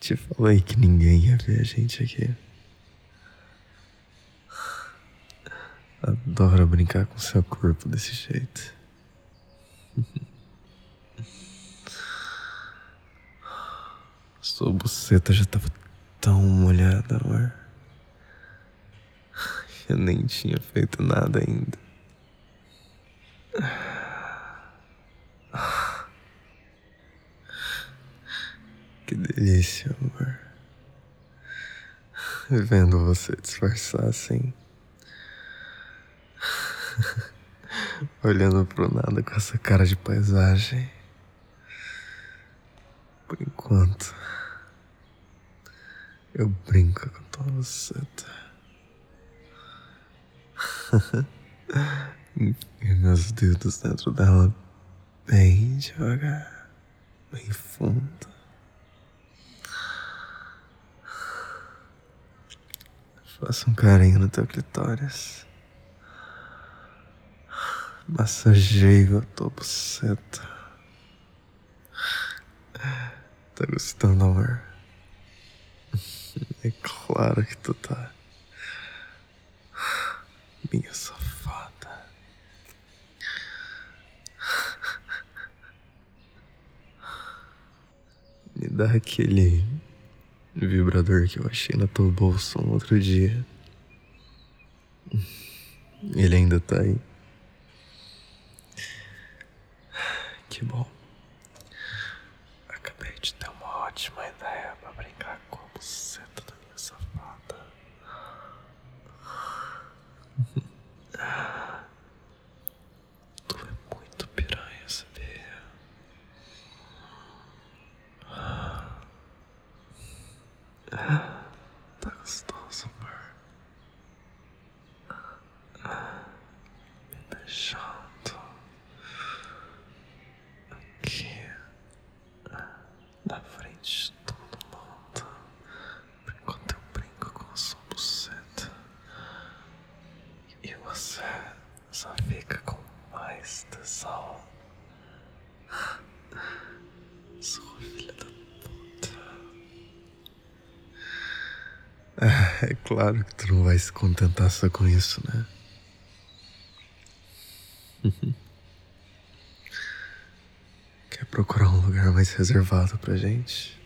Te falei que ninguém ia ver a gente aqui. Adoro brincar com seu corpo desse jeito. Sua buceta já tava tão molhada, amor. Eu nem tinha feito nada ainda. Que delícia, amor. Vendo você disfarçar assim. Olhando pro nada com essa cara de paisagem. Por enquanto, eu brinco com tua buceta. e meus dedos dentro dela bem devagar, bem fundo. Faça um carinho no teu clitóris. Massageio a tua buceta. Tá gostando, amor? É claro que tu tá. Minha safada. Me dá aquele vibrador que eu achei na tua bolsa um outro dia. Ele ainda tá aí. Que bom. Acabei de ter uma ótima ideia pra brincar com a buceta da minha safada. Tu é muito piranha, sabia? Tá gostoso, amor. Me beijando. Aqui. Na frente de todo mundo. Enquanto eu brinco com a sua buceta. E você só fica com mais tesão. Sua filha da puta. Ah, É claro que tu não vai se contentar só com isso, né? Quer procurar um lugar mais reservado pra gente?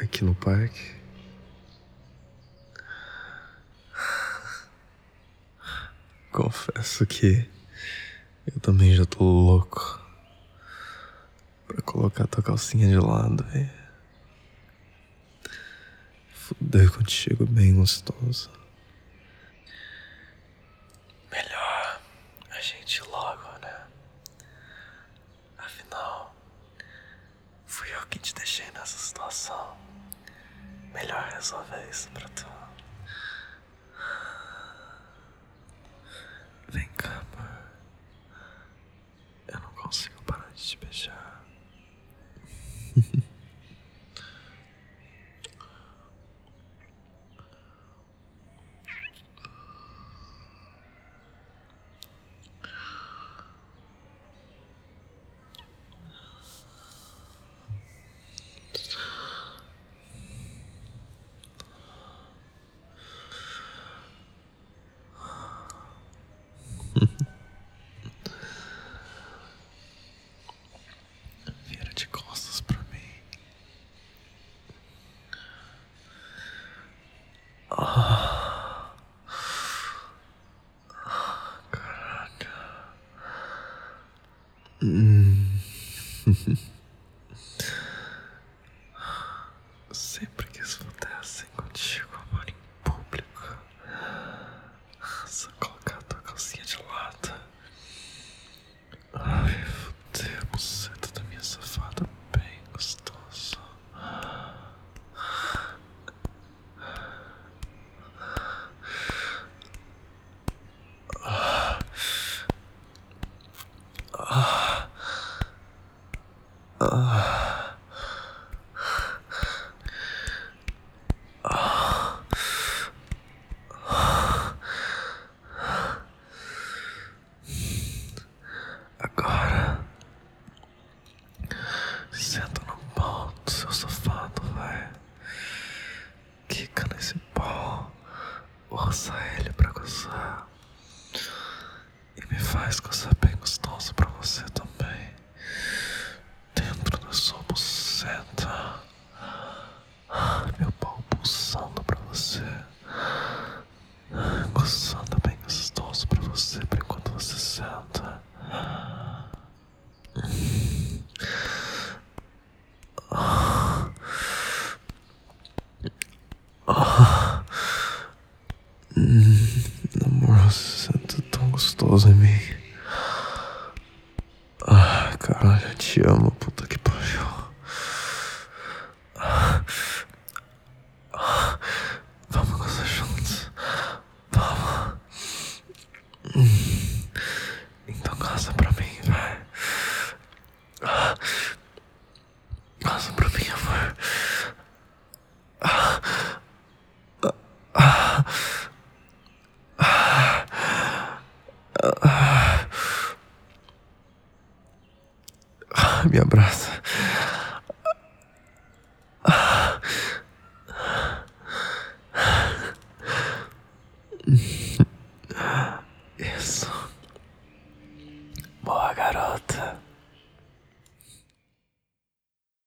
Aqui no parque? Confesso que eu também já tô louco pra colocar tua calcinha de lado e fuder contigo bem gostoso. Melhor a gente ir logo, né? Afinal, fui eu que te deixei nessa situação. Melhor resolver isso pra tu. Vem cá, amor. Eu não consigo parar de te beijar. Vira de costas pra mim. Ah. Caraca. Hum. Sempre Ah. Ah. Ah. Agora senta no pau do seu sofá, vai. Quica nesse pau, orça gostoso em mim. Ah, caralho, eu te amo, puta que pariu. Vamos gozar juntos. Vamos. Então casa pra mim, vai. Casa pra mim, amor. Me abraça.